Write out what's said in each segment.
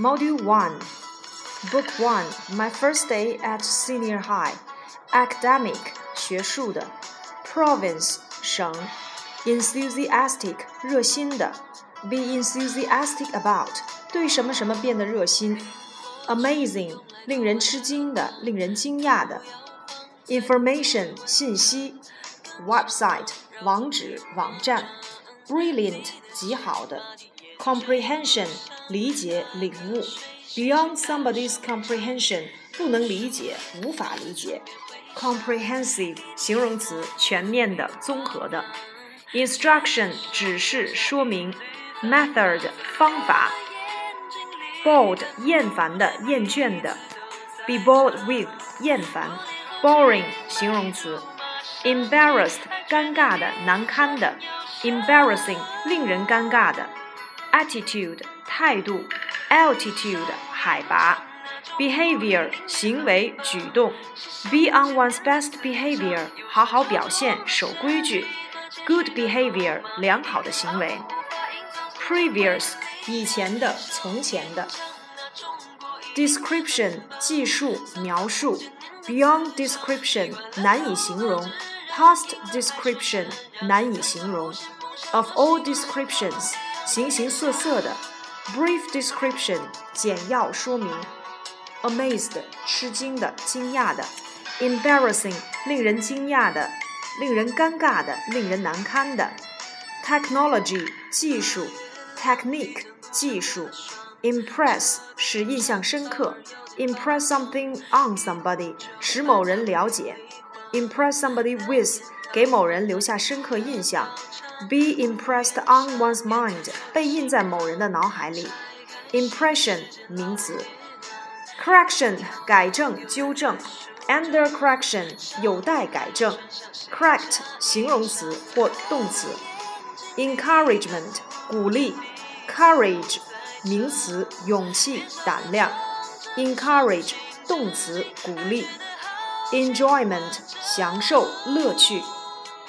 Module 1 Book 1 My First Day at Senior High Academic 学术的 Province 省 Enthusiastic 热心的 Be enthusiastic about 对什么什么变得热心 Amazing 令人吃惊的，令人惊讶的 Information 信息 Website 网址网站 Brilliant 极好的 Comprehension 理解领悟，beyond somebody's comprehension 不能理解，无法理解。comprehensive 形容词，全面的、综合的。instruction 指示、说明。method 方法。bored 厌烦的、厌倦的。be bored with 厌烦。boring 形容词。embarrassed 尴尬的、难堪的。embarrassing 令人尴尬的。attitude 态度，altitude 海拔，behavior 行为举动，be on one's best behavior 好好表现守规矩，good behavior 良好的行为，previous 以前的从前的，description 记述描述，beyond description 难以形容，past description 难以形容，of all descriptions 形形色色的，brief description 简要说明，amazed 吃惊的、惊讶的，embarrassing 令人惊讶的、令人尴尬的、令人难堪的，technology 技术，technique 技术，impress 使印象深刻，impress something on somebody 使某人了解 ，impress somebody with 给某人留下深刻印象。be impressed on one's mind，被印在某人的脑海里。impression 名词，correction 改正、纠正，under correction 有待改正，correct 形容词或动词，encouragement 鼓励，courage 名词勇气、胆量，encourage 动词鼓励，enjoyment 享受、乐趣。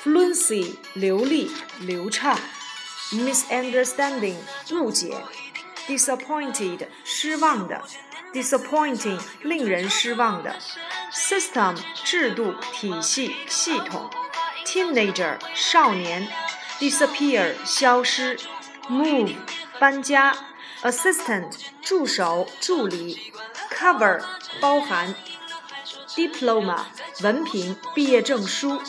fluency 流利流畅，misunderstanding 误解，disappointed 失望的，disappointing 令人失望的，system 制度体系系统，teenager 少年，disappear 消失，move 搬家，assistant 助手助理，cover 包含 ，diploma 文凭毕业证书。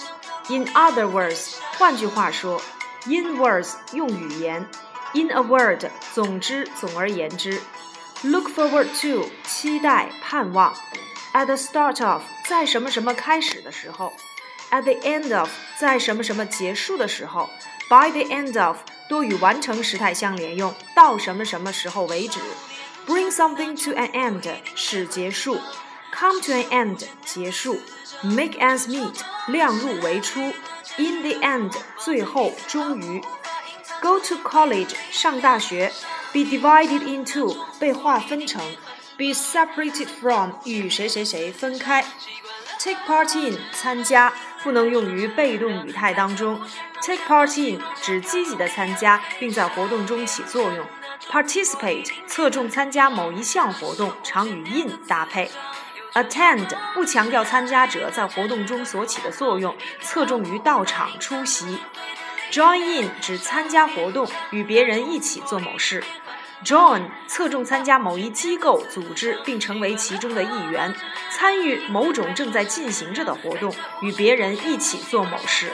In other words，换句话说，in words 用语言，in a word 总之总而言之，look forward to 期待盼望，at the start of 在什么什么开始的时候，at the end of 在什么什么结束的时候，by the end of 多与完成时态相连用，到什么什么时候为止，bring something to an end 使结束 ，come to an end 结束，make ends meet。量入为出，in the end，最后终于，go to college，上大学，be divided into，被划分成，be separated from，与谁谁谁分开，take part in，参加，不能用于被动语态当中，take part in 指积极的参加，并在活动中起作用，participate 侧重参加某一项活动，常与 in 搭配。Attend 不强调参加者在活动中所起的作用，侧重于到场出席。Join in 指参加活动，与别人一起做某事。Join 侧重参加某一机构、组织，并成为其中的一员，参与某种正在进行着的活动，与别人一起做某事。